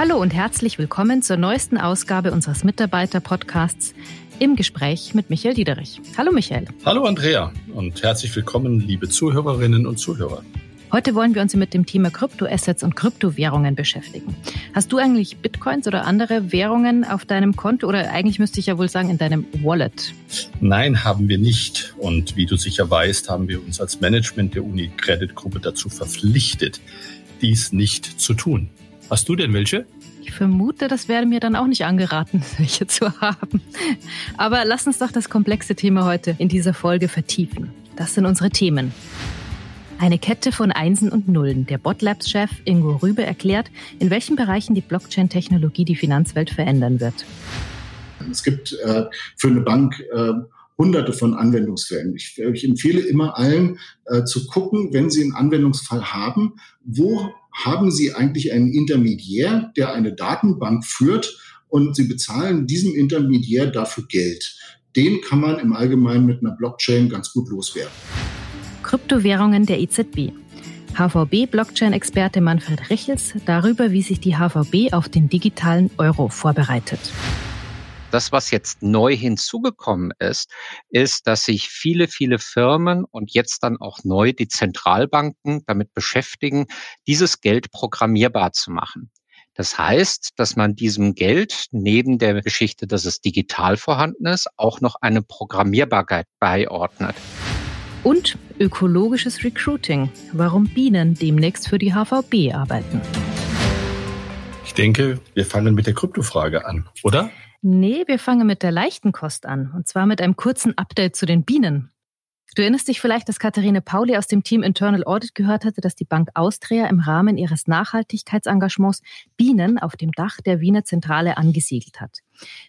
Hallo und herzlich willkommen zur neuesten Ausgabe unseres Mitarbeiter-Podcasts im Gespräch mit Michael Diederich. Hallo Michael. Hallo Andrea und herzlich willkommen, liebe Zuhörerinnen und Zuhörer. Heute wollen wir uns mit dem Thema Kryptoassets und Kryptowährungen beschäftigen. Hast du eigentlich Bitcoins oder andere Währungen auf deinem Konto oder eigentlich müsste ich ja wohl sagen in deinem Wallet? Nein, haben wir nicht. Und wie du sicher weißt, haben wir uns als Management der Uni Credit Gruppe dazu verpflichtet, dies nicht zu tun. Hast du denn welche? Ich vermute, das wäre mir dann auch nicht angeraten, welche zu haben. Aber lass uns doch das komplexe Thema heute in dieser Folge vertiefen. Das sind unsere Themen. Eine Kette von Einsen und Nullen. Der Botlabs-Chef Ingo Rübe erklärt, in welchen Bereichen die Blockchain-Technologie die Finanzwelt verändern wird. Es gibt äh, für eine Bank äh, hunderte von Anwendungsfällen. Ich, ich empfehle immer allen äh, zu gucken, wenn sie einen Anwendungsfall haben, wo haben sie eigentlich einen Intermediär, der eine Datenbank führt und sie bezahlen diesem Intermediär dafür Geld. Den kann man im Allgemeinen mit einer Blockchain ganz gut loswerden. Kryptowährungen der EZB. HVB-Blockchain-Experte Manfred Richels darüber, wie sich die HVB auf den digitalen Euro vorbereitet. Das, was jetzt neu hinzugekommen ist, ist, dass sich viele, viele Firmen und jetzt dann auch neu die Zentralbanken damit beschäftigen, dieses Geld programmierbar zu machen. Das heißt, dass man diesem Geld neben der Geschichte, dass es digital vorhanden ist, auch noch eine Programmierbarkeit beiordnet und ökologisches Recruiting, warum Bienen demnächst für die HVB arbeiten. Ich denke, wir fangen mit der Kryptofrage an, oder? Nee, wir fangen mit der leichten Kost an, und zwar mit einem kurzen Update zu den Bienen. Du erinnerst dich vielleicht, dass Katharine Pauli aus dem Team Internal Audit gehört hatte, dass die Bank Austria im Rahmen ihres Nachhaltigkeitsengagements Bienen auf dem Dach der Wiener Zentrale angesiedelt hat.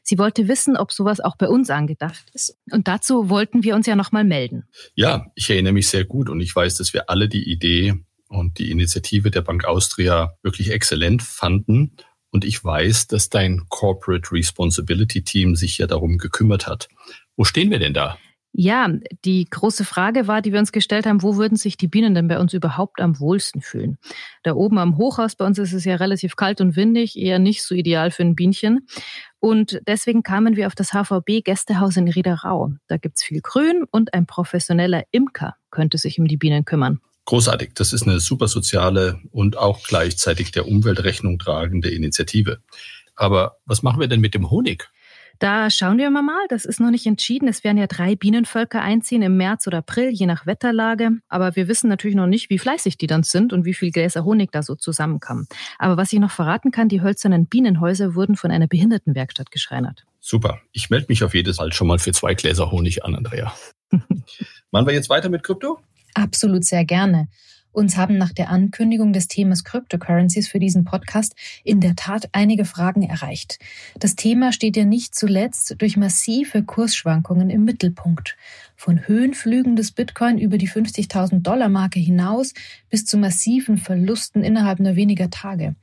Sie wollte wissen, ob sowas auch bei uns angedacht ist. Und dazu wollten wir uns ja nochmal melden. Ja, ich erinnere mich sehr gut und ich weiß, dass wir alle die Idee und die Initiative der Bank Austria wirklich exzellent fanden. Und ich weiß, dass dein Corporate Responsibility Team sich ja darum gekümmert hat. Wo stehen wir denn da? Ja, die große Frage war, die wir uns gestellt haben, wo würden sich die Bienen denn bei uns überhaupt am wohlsten fühlen? Da oben am Hochhaus bei uns ist es ja relativ kalt und windig, eher nicht so ideal für ein Bienchen. Und deswegen kamen wir auf das HVB Gästehaus in Riederau. Da gibt's viel Grün und ein professioneller Imker könnte sich um die Bienen kümmern. Großartig. Das ist eine super soziale und auch gleichzeitig der Umweltrechnung tragende Initiative. Aber was machen wir denn mit dem Honig? Da schauen wir mal. Das ist noch nicht entschieden. Es werden ja drei Bienenvölker einziehen im März oder April, je nach Wetterlage. Aber wir wissen natürlich noch nicht, wie fleißig die dann sind und wie viel Gläser Honig da so zusammenkommen. Aber was ich noch verraten kann, die hölzernen Bienenhäuser wurden von einer Behindertenwerkstatt geschreinert. Super. Ich melde mich auf jedes Fall schon mal für zwei Gläser Honig an, Andrea. Machen wir jetzt weiter mit Krypto? Absolut sehr gerne. Uns haben nach der Ankündigung des Themas Cryptocurrencies für diesen Podcast in der Tat einige Fragen erreicht. Das Thema steht ja nicht zuletzt durch massive Kursschwankungen im Mittelpunkt. Von Höhenflügen des Bitcoin über die 50.000 Dollar Marke hinaus bis zu massiven Verlusten innerhalb nur weniger Tage.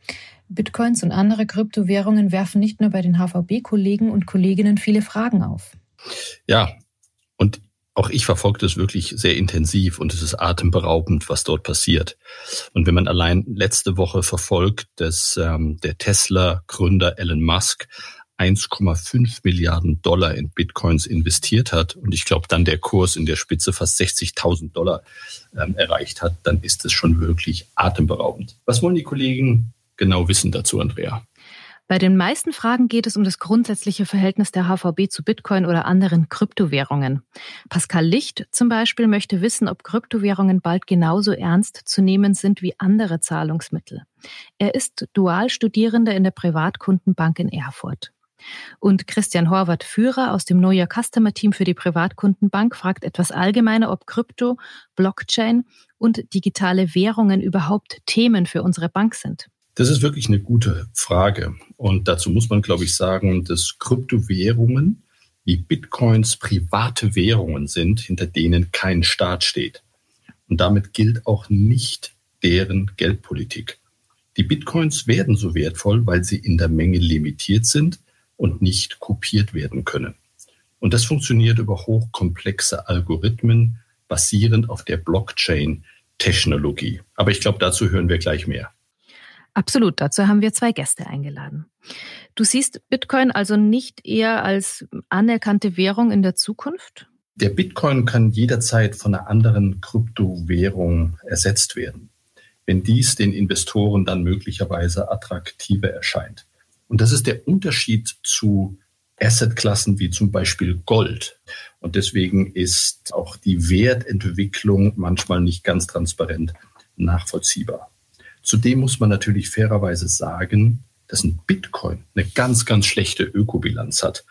Bitcoins und andere Kryptowährungen werfen nicht nur bei den HVB-Kollegen und Kolleginnen viele Fragen auf. Ja, auch ich verfolge das wirklich sehr intensiv und es ist atemberaubend, was dort passiert. Und wenn man allein letzte Woche verfolgt, dass ähm, der Tesla-Gründer Elon Musk 1,5 Milliarden Dollar in Bitcoins investiert hat und ich glaube dann der Kurs in der Spitze fast 60.000 Dollar ähm, erreicht hat, dann ist es schon wirklich atemberaubend. Was wollen die Kollegen genau wissen dazu, Andrea? Bei den meisten Fragen geht es um das grundsätzliche Verhältnis der HVB zu Bitcoin oder anderen Kryptowährungen. Pascal Licht zum Beispiel möchte wissen, ob Kryptowährungen bald genauso ernst zu nehmen sind wie andere Zahlungsmittel. Er ist Dualstudierender in der Privatkundenbank in Erfurt. Und Christian Horvath, Führer aus dem Neuer Customer Team für die Privatkundenbank, fragt etwas allgemeiner, ob Krypto, Blockchain und digitale Währungen überhaupt Themen für unsere Bank sind. Das ist wirklich eine gute Frage. Und dazu muss man, glaube ich, sagen, dass Kryptowährungen wie Bitcoins private Währungen sind, hinter denen kein Staat steht. Und damit gilt auch nicht deren Geldpolitik. Die Bitcoins werden so wertvoll, weil sie in der Menge limitiert sind und nicht kopiert werden können. Und das funktioniert über hochkomplexe Algorithmen basierend auf der Blockchain-Technologie. Aber ich glaube, dazu hören wir gleich mehr. Absolut, dazu haben wir zwei Gäste eingeladen. Du siehst Bitcoin also nicht eher als anerkannte Währung in der Zukunft? Der Bitcoin kann jederzeit von einer anderen Kryptowährung ersetzt werden, wenn dies den Investoren dann möglicherweise attraktiver erscheint. Und das ist der Unterschied zu Assetklassen wie zum Beispiel Gold. Und deswegen ist auch die Wertentwicklung manchmal nicht ganz transparent nachvollziehbar. Zudem muss man natürlich fairerweise sagen, dass ein Bitcoin eine ganz, ganz schlechte Ökobilanz hat.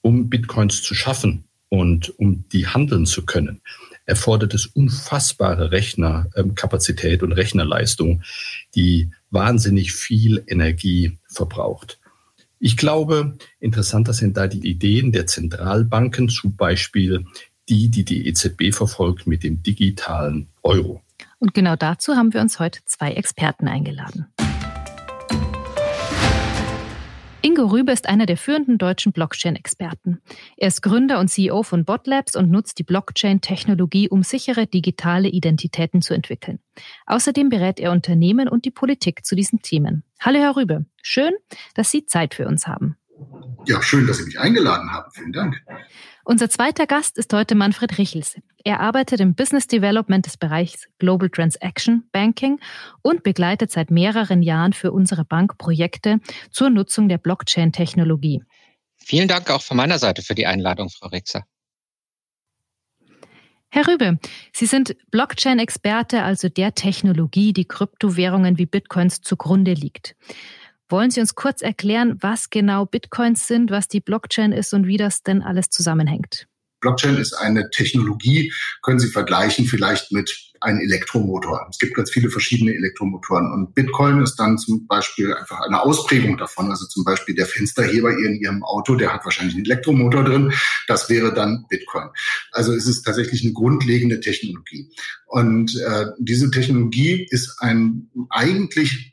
Um Bitcoins zu schaffen und um die handeln zu können, erfordert es unfassbare Rechnerkapazität und Rechnerleistung, die wahnsinnig viel Energie verbraucht. Ich glaube, interessanter sind da die Ideen der Zentralbanken, zum Beispiel die, die die EZB verfolgt mit dem digitalen Euro. Und genau dazu haben wir uns heute zwei Experten eingeladen. Ingo Rübe ist einer der führenden deutschen Blockchain-Experten. Er ist Gründer und CEO von Botlabs und nutzt die Blockchain-Technologie, um sichere digitale Identitäten zu entwickeln. Außerdem berät er Unternehmen und die Politik zu diesen Themen. Hallo, Herr Rübe. Schön, dass Sie Zeit für uns haben. Ja, schön, dass Sie mich eingeladen haben. Vielen Dank. Unser zweiter Gast ist heute Manfred Richels. Er arbeitet im Business Development des Bereichs Global Transaction Banking und begleitet seit mehreren Jahren für unsere Bank Projekte zur Nutzung der Blockchain-Technologie. Vielen Dank auch von meiner Seite für die Einladung, Frau Rixer. Herr Rübe, Sie sind Blockchain-Experte, also der Technologie, die Kryptowährungen wie Bitcoins zugrunde liegt. Wollen Sie uns kurz erklären, was genau Bitcoins sind, was die Blockchain ist und wie das denn alles zusammenhängt? Blockchain ist eine Technologie, können Sie vergleichen vielleicht mit einem Elektromotor. Es gibt ganz viele verschiedene Elektromotoren und Bitcoin ist dann zum Beispiel einfach eine Ausprägung davon. Also zum Beispiel der Fensterheber in Ihrem Auto, der hat wahrscheinlich einen Elektromotor drin. Das wäre dann Bitcoin. Also es ist tatsächlich eine grundlegende Technologie. Und äh, diese Technologie ist ein eigentlich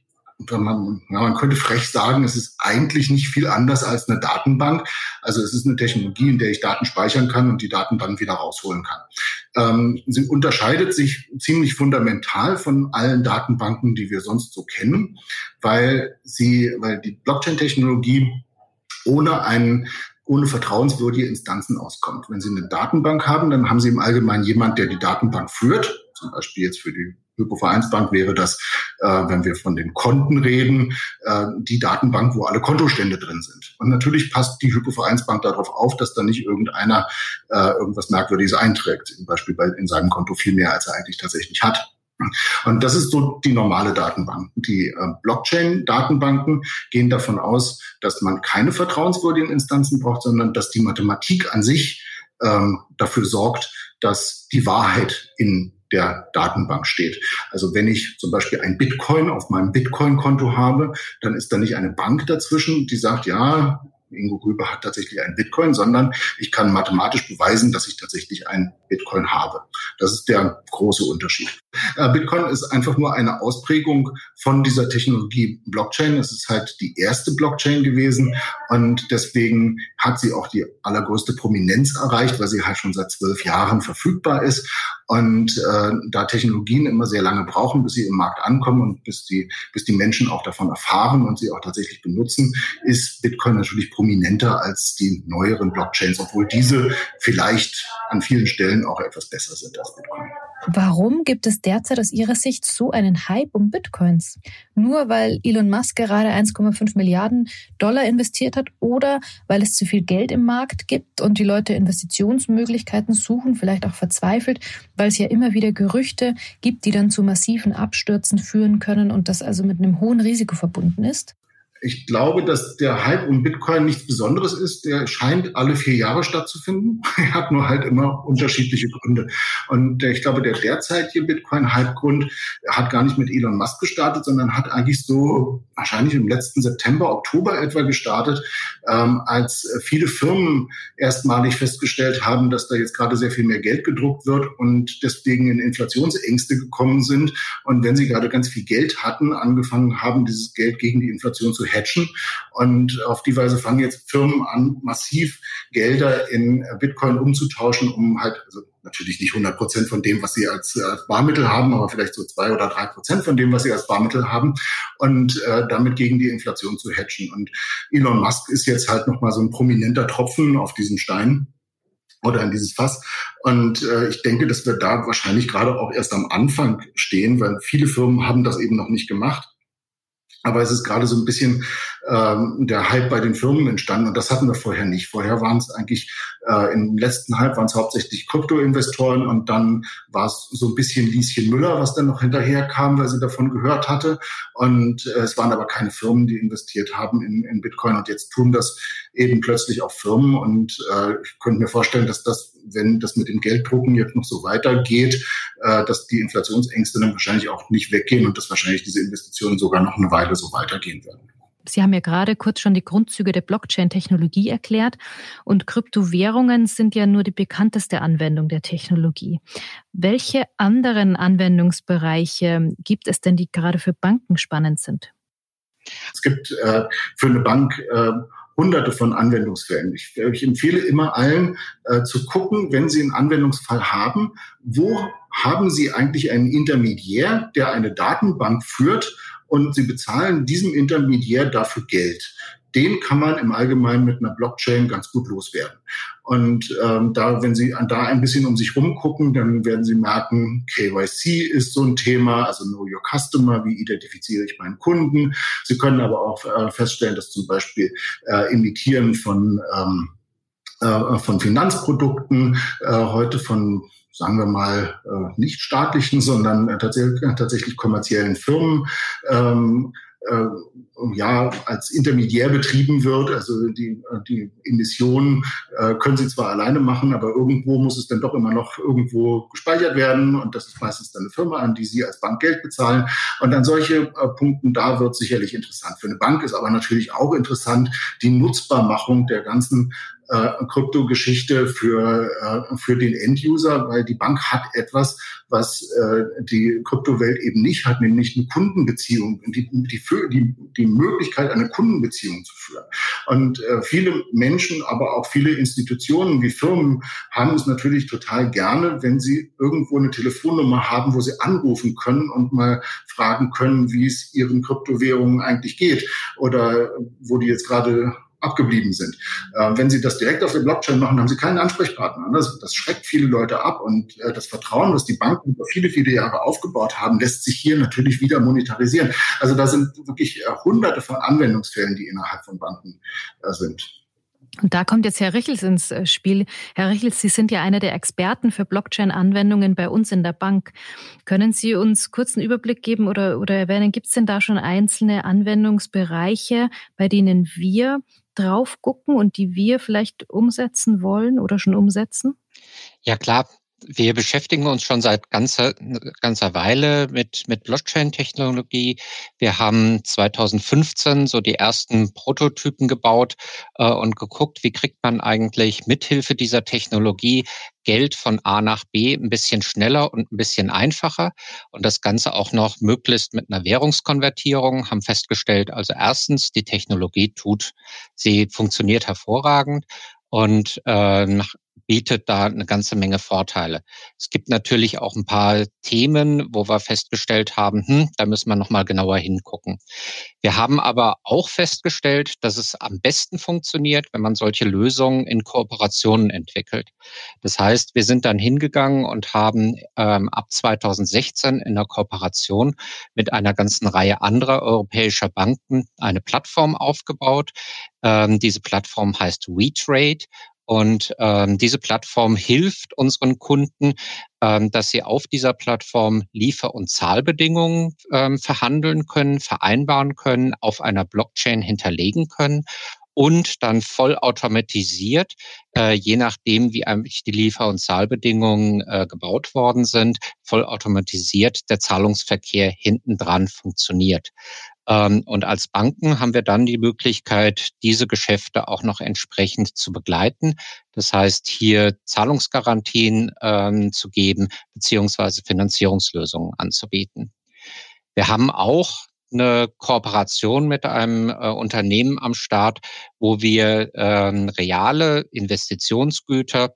man, man könnte frech sagen, es ist eigentlich nicht viel anders als eine Datenbank. Also es ist eine Technologie, in der ich Daten speichern kann und die Daten dann wieder rausholen kann. Ähm, sie unterscheidet sich ziemlich fundamental von allen Datenbanken, die wir sonst so kennen, weil sie, weil die Blockchain-Technologie ohne einen ohne vertrauenswürdige Instanzen auskommt. Wenn Sie eine Datenbank haben, dann haben Sie im Allgemeinen jemand, der die Datenbank führt, zum Beispiel jetzt für die Hypovereinsbank wäre das, äh, wenn wir von den Konten reden, äh, die Datenbank, wo alle Kontostände drin sind. Und natürlich passt die Hypovereinsbank darauf auf, dass da nicht irgendeiner äh, irgendwas Merkwürdiges einträgt, zum Beispiel bei, in seinem Konto viel mehr, als er eigentlich tatsächlich hat. Und das ist so die normale Datenbank. Die äh, Blockchain-Datenbanken gehen davon aus, dass man keine vertrauenswürdigen Instanzen braucht, sondern dass die Mathematik an sich ähm, dafür sorgt, dass die Wahrheit in der Datenbank steht. Also wenn ich zum Beispiel ein Bitcoin auf meinem Bitcoin-Konto habe, dann ist da nicht eine Bank dazwischen, die sagt, ja, Ingo Grüber hat tatsächlich einen Bitcoin, sondern ich kann mathematisch beweisen, dass ich tatsächlich einen Bitcoin habe. Das ist der große Unterschied. Äh, Bitcoin ist einfach nur eine Ausprägung von dieser Technologie Blockchain. Es ist halt die erste Blockchain gewesen und deswegen hat sie auch die allergrößte Prominenz erreicht, weil sie halt schon seit zwölf Jahren verfügbar ist. Und äh, da Technologien immer sehr lange brauchen, bis sie im Markt ankommen und bis die, bis die Menschen auch davon erfahren und sie auch tatsächlich benutzen, ist Bitcoin natürlich prominenter als die neueren Blockchains, obwohl diese vielleicht an vielen Stellen auch etwas besser sind als Bitcoin. Warum gibt es derzeit aus Ihrer Sicht so einen Hype um Bitcoins? Nur weil Elon Musk gerade 1,5 Milliarden Dollar investiert hat oder weil es zu viel Geld im Markt gibt und die Leute Investitionsmöglichkeiten suchen, vielleicht auch verzweifelt, weil es ja immer wieder Gerüchte gibt, die dann zu massiven Abstürzen führen können und das also mit einem hohen Risiko verbunden ist? Ich glaube, dass der Hype um Bitcoin nichts Besonderes ist. Der scheint alle vier Jahre stattzufinden. Er hat nur halt immer unterschiedliche Gründe. Und ich glaube, der derzeitige Bitcoin-Hype-Grund hat gar nicht mit Elon Musk gestartet, sondern hat eigentlich so wahrscheinlich im letzten September, Oktober etwa gestartet, ähm, als viele Firmen erstmalig festgestellt haben, dass da jetzt gerade sehr viel mehr Geld gedruckt wird und deswegen in Inflationsängste gekommen sind. Und wenn sie gerade ganz viel Geld hatten, angefangen haben, dieses Geld gegen die Inflation zu hatchen. Und auf die Weise fangen jetzt Firmen an, massiv Gelder in Bitcoin umzutauschen, um halt, also natürlich nicht 100 Prozent von dem, was sie als, als, Barmittel haben, aber vielleicht so zwei oder drei Prozent von dem, was sie als Barmittel haben und äh, damit gegen die Inflation zu hatchen. Und Elon Musk ist jetzt halt nochmal so ein prominenter Tropfen auf diesen Stein oder in dieses Fass. Und äh, ich denke, dass wir da wahrscheinlich gerade auch erst am Anfang stehen, weil viele Firmen haben das eben noch nicht gemacht. Aber es ist gerade so ein bisschen ähm, der Hype bei den Firmen entstanden und das hatten wir vorher nicht. Vorher waren es eigentlich äh, im letzten Hype waren es hauptsächlich Kryptoinvestoren und dann war es so ein bisschen Lieschen Müller, was dann noch hinterher kam, weil sie davon gehört hatte. Und äh, es waren aber keine Firmen, die investiert haben in, in Bitcoin und jetzt tun das eben plötzlich auch Firmen und äh, ich könnte mir vorstellen, dass das, wenn das mit dem Gelddrucken jetzt noch so weitergeht, äh, dass die Inflationsängste dann wahrscheinlich auch nicht weggehen und dass wahrscheinlich diese Investitionen sogar noch eine Weile so weitergehen werden. Sie haben ja gerade kurz schon die Grundzüge der Blockchain-Technologie erklärt und Kryptowährungen sind ja nur die bekannteste Anwendung der Technologie. Welche anderen Anwendungsbereiche gibt es denn, die gerade für Banken spannend sind? Es gibt äh, für eine Bank äh, hunderte von Anwendungsfällen. Ich, ich empfehle immer allen äh, zu gucken, wenn sie einen Anwendungsfall haben, wo haben sie eigentlich einen Intermediär, der eine Datenbank führt und sie bezahlen diesem Intermediär dafür Geld. Den kann man im Allgemeinen mit einer Blockchain ganz gut loswerden. Und ähm, da, wenn Sie da ein bisschen um sich rumgucken, dann werden Sie merken, KYC ist so ein Thema, also Know Your Customer, wie identifiziere ich meinen Kunden. Sie können aber auch äh, feststellen, dass zum Beispiel äh, Imitieren von ähm, äh, von Finanzprodukten, äh, heute von sagen wir mal, äh, nicht staatlichen, sondern äh, tatsächlich, tatsächlich kommerziellen Firmen ähm, äh, ja als Intermediär betrieben wird. Also die, die Emissionen äh, können sie zwar alleine machen, aber irgendwo muss es dann doch immer noch irgendwo gespeichert werden und das ist meistens dann eine Firma, an die sie als Bank Geld bezahlen. Und an solche äh, Punkten da wird sicherlich interessant. Für eine Bank ist aber natürlich auch interessant die Nutzbarmachung der ganzen äh, Kryptogeschichte für, äh, für den Enduser, weil die Bank hat etwas, was äh, die Kryptowelt eben nicht hat, nämlich eine Kundenbeziehung, die, die, die, die Möglichkeit, eine Kundenbeziehung zu führen. Und äh, viele Menschen, aber auch viele Institutionen wie Firmen haben es natürlich total gerne, wenn sie irgendwo eine Telefonnummer haben, wo sie anrufen können und mal fragen können, wie es ihren Kryptowährungen eigentlich geht oder wo die jetzt gerade abgeblieben sind. Äh, wenn Sie das direkt auf der Blockchain machen, haben Sie keinen Ansprechpartner. Das, das schreckt viele Leute ab und äh, das Vertrauen, das die Banken über viele, viele Jahre aufgebaut haben, lässt sich hier natürlich wieder monetarisieren. Also da sind wirklich äh, hunderte von Anwendungsfällen, die innerhalb von Banken äh, sind. Und da kommt jetzt Herr Richels ins äh, Spiel. Herr Richels, Sie sind ja einer der Experten für Blockchain-Anwendungen bei uns in der Bank. Können Sie uns kurz einen Überblick geben oder, oder erwähnen, gibt es denn da schon einzelne Anwendungsbereiche, bei denen wir drauf gucken und die wir vielleicht umsetzen wollen oder schon umsetzen? Ja, klar. Wir beschäftigen uns schon seit ganzer, ganzer Weile mit, mit Blockchain-Technologie. Wir haben 2015 so die ersten Prototypen gebaut äh, und geguckt, wie kriegt man eigentlich mithilfe dieser Technologie Geld von A nach B ein bisschen schneller und ein bisschen einfacher. Und das Ganze auch noch möglichst mit einer Währungskonvertierung, haben festgestellt, also erstens, die Technologie tut, sie funktioniert hervorragend. Und äh, nach bietet da eine ganze Menge Vorteile. Es gibt natürlich auch ein paar Themen, wo wir festgestellt haben, hm, da müssen wir noch mal genauer hingucken. Wir haben aber auch festgestellt, dass es am besten funktioniert, wenn man solche Lösungen in Kooperationen entwickelt. Das heißt, wir sind dann hingegangen und haben ähm, ab 2016 in der Kooperation mit einer ganzen Reihe anderer europäischer Banken eine Plattform aufgebaut. Ähm, diese Plattform heißt WeTrade und ähm, diese Plattform hilft unseren Kunden, ähm, dass sie auf dieser Plattform Liefer- und Zahlbedingungen ähm, verhandeln können, vereinbaren können, auf einer Blockchain hinterlegen können und dann vollautomatisiert, äh, je nachdem, wie eigentlich die Liefer- und Zahlbedingungen äh, gebaut worden sind, vollautomatisiert der Zahlungsverkehr hintendran funktioniert. Ähm, und als Banken haben wir dann die Möglichkeit, diese Geschäfte auch noch entsprechend zu begleiten. Das heißt, hier Zahlungsgarantien ähm, zu geben, beziehungsweise Finanzierungslösungen anzubieten. Wir haben auch eine Kooperation mit einem äh, Unternehmen am Start, wo wir ähm, reale Investitionsgüter,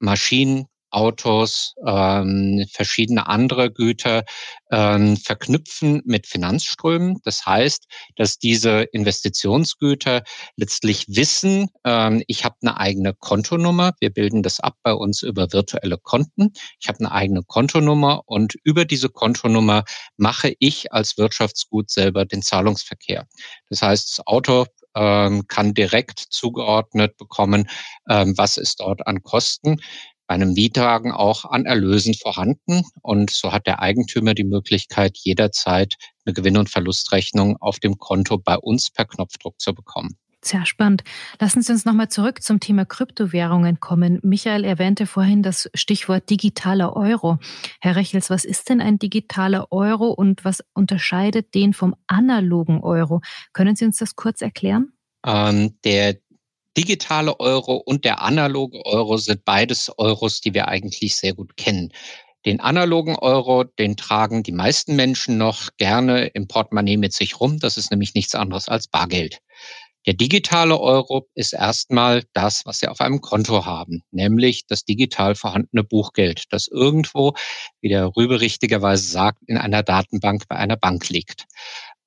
Maschinen, Autos, ähm, verschiedene andere Güter ähm, verknüpfen mit Finanzströmen. Das heißt, dass diese Investitionsgüter letztlich wissen, ähm, ich habe eine eigene Kontonummer. Wir bilden das ab bei uns über virtuelle Konten. Ich habe eine eigene Kontonummer und über diese Kontonummer mache ich als Wirtschaftsgut selber den Zahlungsverkehr. Das heißt, das Auto ähm, kann direkt zugeordnet bekommen, ähm, was ist dort an Kosten einem Mietwagen auch an Erlösen vorhanden. Und so hat der Eigentümer die Möglichkeit, jederzeit eine Gewinn- und Verlustrechnung auf dem Konto bei uns per Knopfdruck zu bekommen. Sehr spannend. Lassen Sie uns nochmal zurück zum Thema Kryptowährungen kommen. Michael erwähnte vorhin das Stichwort digitaler Euro. Herr Rechels, was ist denn ein digitaler Euro und was unterscheidet den vom analogen Euro? Können Sie uns das kurz erklären? Ähm, der digitale Euro und der analoge Euro sind beides Euros, die wir eigentlich sehr gut kennen. Den analogen Euro, den tragen die meisten Menschen noch gerne im Portemonnaie mit sich rum. Das ist nämlich nichts anderes als Bargeld. Der digitale Euro ist erstmal das, was Sie auf einem Konto haben, nämlich das digital vorhandene Buchgeld, das irgendwo, wie der Rübe richtigerweise sagt, in einer Datenbank bei einer Bank liegt.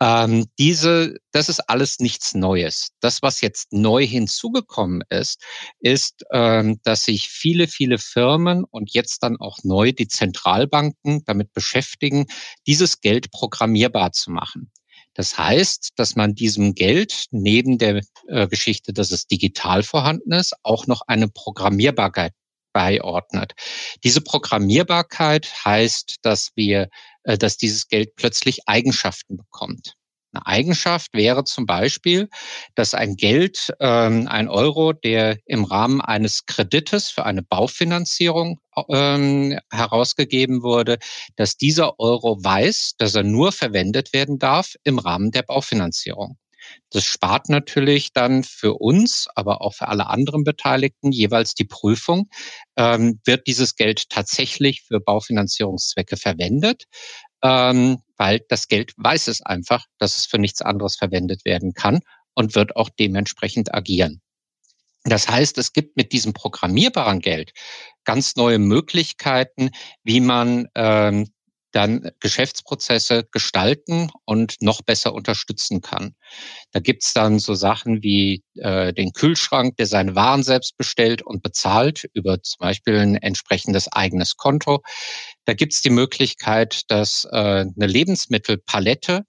Ähm, diese, das ist alles nichts Neues. Das, was jetzt neu hinzugekommen ist, ist, ähm, dass sich viele, viele Firmen und jetzt dann auch neu die Zentralbanken damit beschäftigen, dieses Geld programmierbar zu machen. Das heißt, dass man diesem Geld neben der äh, Geschichte, dass es digital vorhanden ist, auch noch eine Programmierbarkeit beiordnet. Diese Programmierbarkeit heißt, dass wir, dass dieses Geld plötzlich Eigenschaften bekommt. Eine Eigenschaft wäre zum Beispiel, dass ein Geld, ähm, ein Euro, der im Rahmen eines Kredites für eine Baufinanzierung ähm, herausgegeben wurde, dass dieser Euro weiß, dass er nur verwendet werden darf im Rahmen der Baufinanzierung. Das spart natürlich dann für uns, aber auch für alle anderen Beteiligten jeweils die Prüfung, ähm, wird dieses Geld tatsächlich für Baufinanzierungszwecke verwendet ähm, weil das Geld weiß es einfach, dass es für nichts anderes verwendet werden kann und wird auch dementsprechend agieren. Das heißt, es gibt mit diesem programmierbaren Geld ganz neue Möglichkeiten, wie man ähm, dann Geschäftsprozesse gestalten und noch besser unterstützen kann. Da gibt's dann so Sachen wie äh, den Kühlschrank, der seine Waren selbst bestellt und bezahlt über zum Beispiel ein entsprechendes eigenes Konto. Da gibt's die Möglichkeit, dass äh, eine Lebensmittelpalette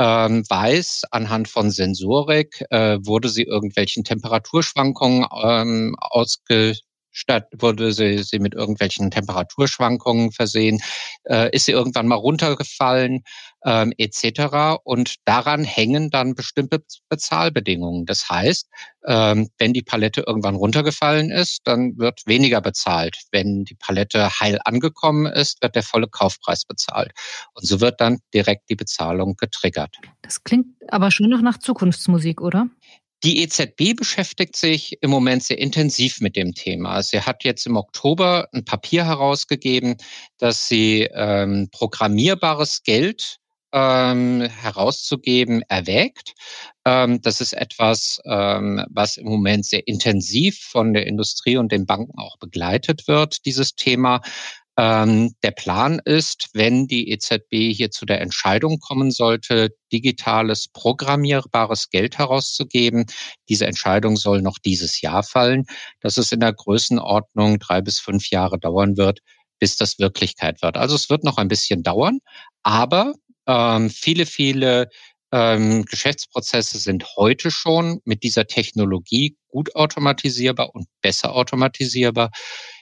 ähm, weiß, anhand von Sensorik äh, wurde sie irgendwelchen Temperaturschwankungen ähm, ausge statt wurde sie, sie mit irgendwelchen Temperaturschwankungen versehen, äh, ist sie irgendwann mal runtergefallen ähm, etc. Und daran hängen dann bestimmte Bezahlbedingungen. Das heißt, ähm, wenn die Palette irgendwann runtergefallen ist, dann wird weniger bezahlt. Wenn die Palette heil angekommen ist, wird der volle Kaufpreis bezahlt. Und so wird dann direkt die Bezahlung getriggert. Das klingt aber schon noch nach Zukunftsmusik, oder? Die EZB beschäftigt sich im Moment sehr intensiv mit dem Thema. Sie hat jetzt im Oktober ein Papier herausgegeben, dass sie ähm, programmierbares Geld ähm, herauszugeben erwägt. Ähm, das ist etwas, ähm, was im Moment sehr intensiv von der Industrie und den Banken auch begleitet wird, dieses Thema. Ähm, der Plan ist, wenn die EZB hier zu der Entscheidung kommen sollte, digitales, programmierbares Geld herauszugeben, diese Entscheidung soll noch dieses Jahr fallen, dass es in der Größenordnung drei bis fünf Jahre dauern wird, bis das Wirklichkeit wird. Also es wird noch ein bisschen dauern, aber ähm, viele, viele ähm, Geschäftsprozesse sind heute schon mit dieser Technologie gut automatisierbar und besser automatisierbar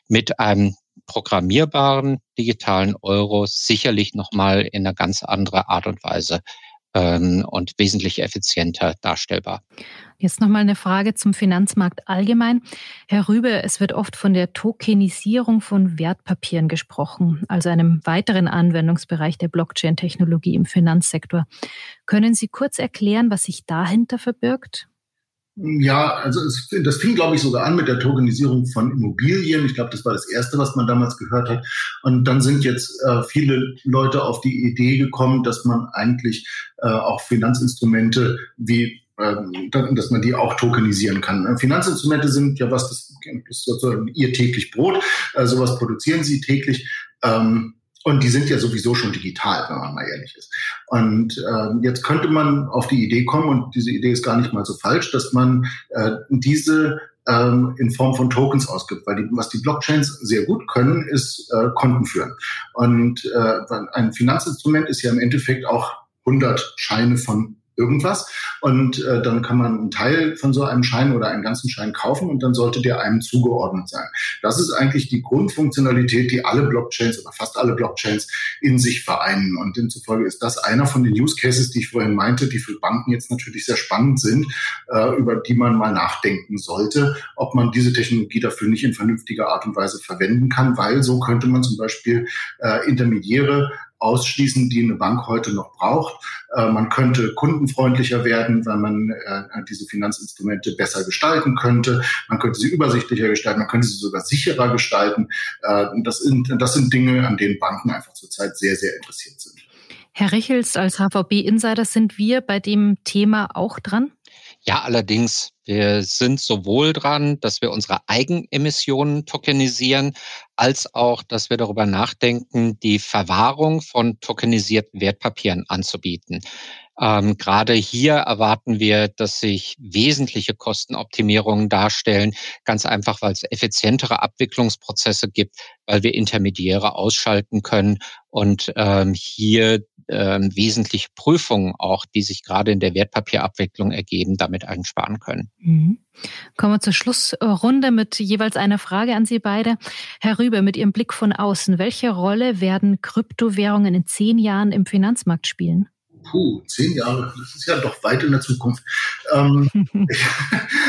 mit einem programmierbaren digitalen Euro sicherlich nochmal in einer ganz anderen Art und Weise ähm, und wesentlich effizienter darstellbar. Jetzt nochmal eine Frage zum Finanzmarkt allgemein. Herr Rübe, es wird oft von der Tokenisierung von Wertpapieren gesprochen, also einem weiteren Anwendungsbereich der Blockchain-Technologie im Finanzsektor. Können Sie kurz erklären, was sich dahinter verbirgt? Ja, also es, das fing, glaube ich, sogar an mit der Tokenisierung von Immobilien. Ich glaube, das war das Erste, was man damals gehört hat. Und dann sind jetzt äh, viele Leute auf die Idee gekommen, dass man eigentlich äh, auch Finanzinstrumente wie ähm, dass man die auch tokenisieren kann. Finanzinstrumente sind ja was, das ist sozusagen ihr täglich Brot. Äh, sowas produzieren sie täglich. Ähm, und die sind ja sowieso schon digital, wenn man mal ehrlich ist. Und äh, jetzt könnte man auf die Idee kommen, und diese Idee ist gar nicht mal so falsch, dass man äh, diese ähm, in Form von Tokens ausgibt. Weil die, was die Blockchains sehr gut können, ist äh, Konten führen. Und äh, ein Finanzinstrument ist ja im Endeffekt auch 100 Scheine von irgendwas. Und äh, dann kann man einen Teil von so einem Schein oder einen ganzen Schein kaufen und dann sollte der einem zugeordnet sein. Das ist eigentlich die Grundfunktionalität, die alle Blockchains oder fast alle Blockchains in sich vereinen. Und demzufolge ist das einer von den Use Cases, die ich vorhin meinte, die für Banken jetzt natürlich sehr spannend sind, äh, über die man mal nachdenken sollte, ob man diese Technologie dafür nicht in vernünftiger Art und Weise verwenden kann, weil so könnte man zum Beispiel äh, Intermediäre ausschließen, die eine Bank heute noch braucht. Äh, man könnte kundenfreundlicher werden, weil man äh, diese Finanzinstrumente besser gestalten könnte. Man könnte sie übersichtlicher gestalten, man könnte sie sogar sicherer gestalten. Äh, das, sind, das sind Dinge, an denen Banken einfach zurzeit sehr, sehr interessiert sind. Herr Richels, als HVB-Insider sind wir bei dem Thema auch dran? Ja, allerdings, wir sind sowohl dran, dass wir unsere Eigenemissionen tokenisieren, als auch, dass wir darüber nachdenken, die Verwahrung von tokenisierten Wertpapieren anzubieten. Ähm, gerade hier erwarten wir, dass sich wesentliche Kostenoptimierungen darstellen, ganz einfach, weil es effizientere Abwicklungsprozesse gibt, weil wir Intermediäre ausschalten können und ähm, hier ähm, wesentliche Prüfungen auch, die sich gerade in der Wertpapierabwicklung ergeben, damit einsparen können. Mhm. Kommen wir zur Schlussrunde mit jeweils einer Frage an Sie beide. Herr Rübe, mit Ihrem Blick von außen, welche Rolle werden Kryptowährungen in zehn Jahren im Finanzmarkt spielen? Puh, zehn Jahre, das ist ja doch weit in der Zukunft. Ähm,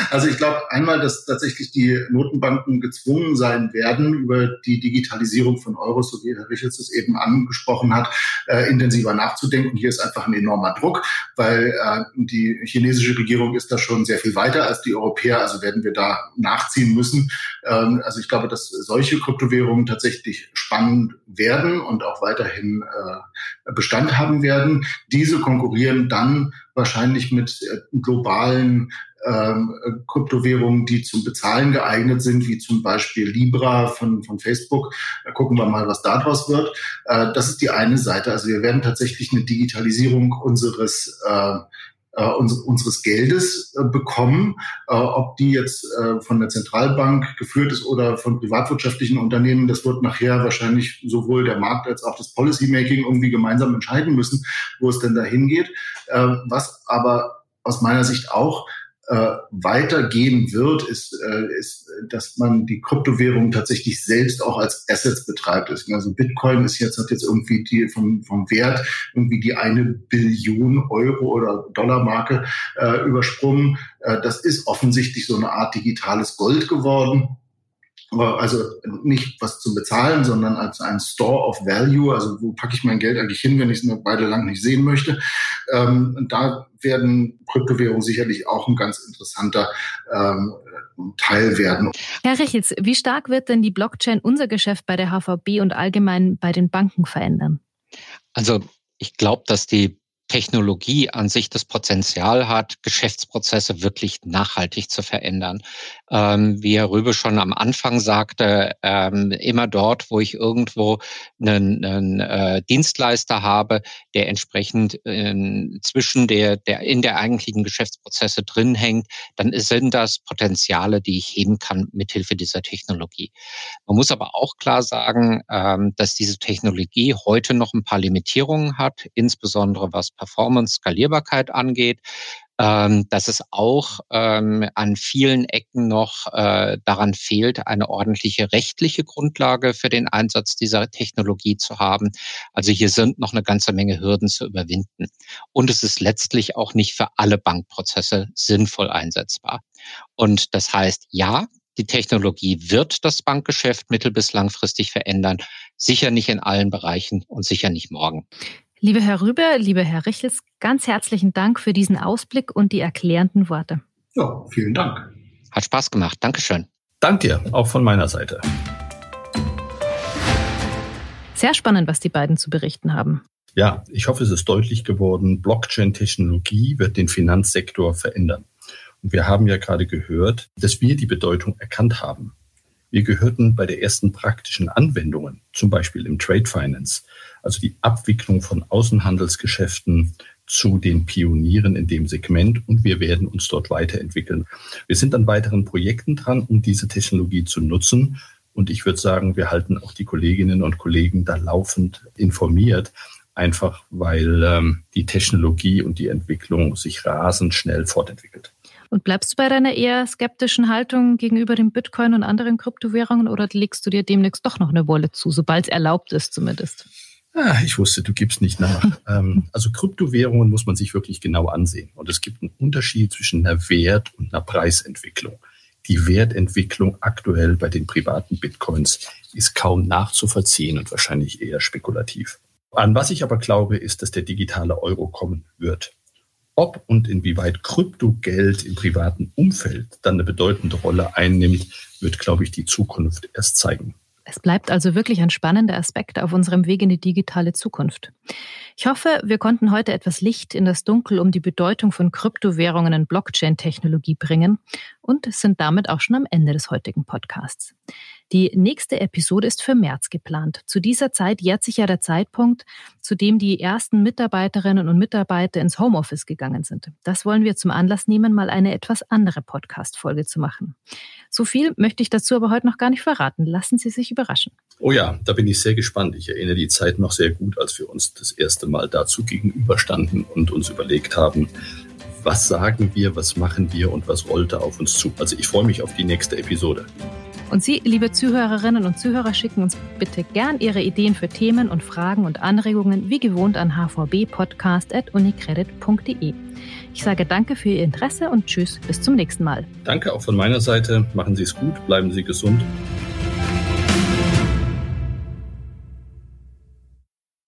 also ich glaube einmal, dass tatsächlich die Notenbanken gezwungen sein werden, über die Digitalisierung von Euros, so wie Herr Richards es eben angesprochen hat, äh, intensiver nachzudenken. Hier ist einfach ein enormer Druck, weil äh, die chinesische Regierung ist da schon sehr viel weiter als die Europäer, also werden wir da nachziehen müssen. Ähm, also ich glaube, dass solche Kryptowährungen tatsächlich spannend werden und auch weiterhin äh, Bestand haben werden. Diese diese konkurrieren dann wahrscheinlich mit äh, globalen ähm, Kryptowährungen, die zum Bezahlen geeignet sind, wie zum Beispiel Libra von, von Facebook. Da gucken wir mal, was daraus wird. Äh, das ist die eine Seite. Also wir werden tatsächlich eine Digitalisierung unseres äh, äh, unseres Geldes äh, bekommen, äh, ob die jetzt äh, von der Zentralbank geführt ist oder von privatwirtschaftlichen Unternehmen, das wird nachher wahrscheinlich sowohl der Markt als auch das Policymaking irgendwie gemeinsam entscheiden müssen, wo es denn dahin geht. Äh, was aber aus meiner Sicht auch äh, weitergehen wird, ist, äh, ist, dass man die Kryptowährung tatsächlich selbst auch als Assets betreibt. Also Bitcoin ist jetzt, hat jetzt irgendwie die vom, vom Wert irgendwie die eine Billion Euro oder Dollarmarke äh, übersprungen. Äh, das ist offensichtlich so eine Art digitales Gold geworden also nicht was zu bezahlen, sondern als ein Store of Value, also wo packe ich mein Geld eigentlich hin, wenn ich es eine Weile lang nicht sehen möchte. Ähm, da werden Kryptowährungen sicherlich auch ein ganz interessanter ähm, Teil werden. Herr Richels, wie stark wird denn die Blockchain unser Geschäft bei der HVB und allgemein bei den Banken verändern? Also ich glaube, dass die Technologie an sich das Potenzial hat, Geschäftsprozesse wirklich nachhaltig zu verändern. Ähm, wie Herr Röbe schon am Anfang sagte, ähm, immer dort, wo ich irgendwo einen, einen äh, Dienstleister habe, der entsprechend äh, zwischen der, der in der eigentlichen Geschäftsprozesse drin hängt, dann sind das Potenziale, die ich heben kann mithilfe dieser Technologie. Man muss aber auch klar sagen, ähm, dass diese Technologie heute noch ein paar Limitierungen hat, insbesondere was Performance, Skalierbarkeit angeht, ähm, dass es auch ähm, an vielen Ecken noch äh, daran fehlt, eine ordentliche rechtliche Grundlage für den Einsatz dieser Technologie zu haben. Also hier sind noch eine ganze Menge Hürden zu überwinden. Und es ist letztlich auch nicht für alle Bankprozesse sinnvoll einsetzbar. Und das heißt, ja, die Technologie wird das Bankgeschäft mittel- bis langfristig verändern. Sicher nicht in allen Bereichen und sicher nicht morgen. Liebe Herr Rüber, lieber Herr Richels, ganz herzlichen Dank für diesen Ausblick und die erklärenden Worte. Ja, vielen Dank. Hat Spaß gemacht. Dankeschön. Dank dir, auch von meiner Seite. Sehr spannend, was die beiden zu berichten haben. Ja, ich hoffe, es ist deutlich geworden, Blockchain-Technologie wird den Finanzsektor verändern. Und wir haben ja gerade gehört, dass wir die Bedeutung erkannt haben. Wir gehörten bei der ersten praktischen Anwendungen, zum Beispiel im Trade Finance, also die Abwicklung von Außenhandelsgeschäften zu den Pionieren in dem Segment und wir werden uns dort weiterentwickeln. Wir sind an weiteren Projekten dran, um diese Technologie zu nutzen. Und ich würde sagen, wir halten auch die Kolleginnen und Kollegen da laufend informiert, einfach weil ähm, die Technologie und die Entwicklung sich rasend schnell fortentwickelt. Und bleibst du bei deiner eher skeptischen Haltung gegenüber dem Bitcoin und anderen Kryptowährungen oder legst du dir demnächst doch noch eine Wolle zu, sobald es erlaubt ist zumindest? Ah, ich wusste, du gibst nicht nach. ähm, also Kryptowährungen muss man sich wirklich genau ansehen. Und es gibt einen Unterschied zwischen einer Wert- und einer Preisentwicklung. Die Wertentwicklung aktuell bei den privaten Bitcoins ist kaum nachzuvollziehen und wahrscheinlich eher spekulativ. An was ich aber glaube, ist, dass der digitale Euro kommen wird. Ob und inwieweit Kryptogeld im privaten Umfeld dann eine bedeutende Rolle einnimmt, wird, glaube ich, die Zukunft erst zeigen. Es bleibt also wirklich ein spannender Aspekt auf unserem Weg in die digitale Zukunft. Ich hoffe, wir konnten heute etwas Licht in das Dunkel um die Bedeutung von Kryptowährungen und Blockchain-Technologie bringen und sind damit auch schon am Ende des heutigen Podcasts. Die nächste Episode ist für März geplant. Zu dieser Zeit jährt sich ja der Zeitpunkt, zu dem die ersten Mitarbeiterinnen und Mitarbeiter ins Homeoffice gegangen sind. Das wollen wir zum Anlass nehmen, mal eine etwas andere Podcast-Folge zu machen. So viel möchte ich dazu aber heute noch gar nicht verraten. Lassen Sie sich überraschen. Oh ja, da bin ich sehr gespannt. Ich erinnere die Zeit noch sehr gut, als wir uns das erste Mal dazu gegenüberstanden und uns überlegt haben, was sagen wir, was machen wir und was rollte auf uns zu. Also ich freue mich auf die nächste Episode. Und Sie, liebe Zuhörerinnen und Zuhörer, schicken uns bitte gern Ihre Ideen für Themen und Fragen und Anregungen wie gewohnt an hvbpodcast.unicredit.de. Ich sage danke für Ihr Interesse und tschüss, bis zum nächsten Mal. Danke auch von meiner Seite. Machen Sie es gut, bleiben Sie gesund.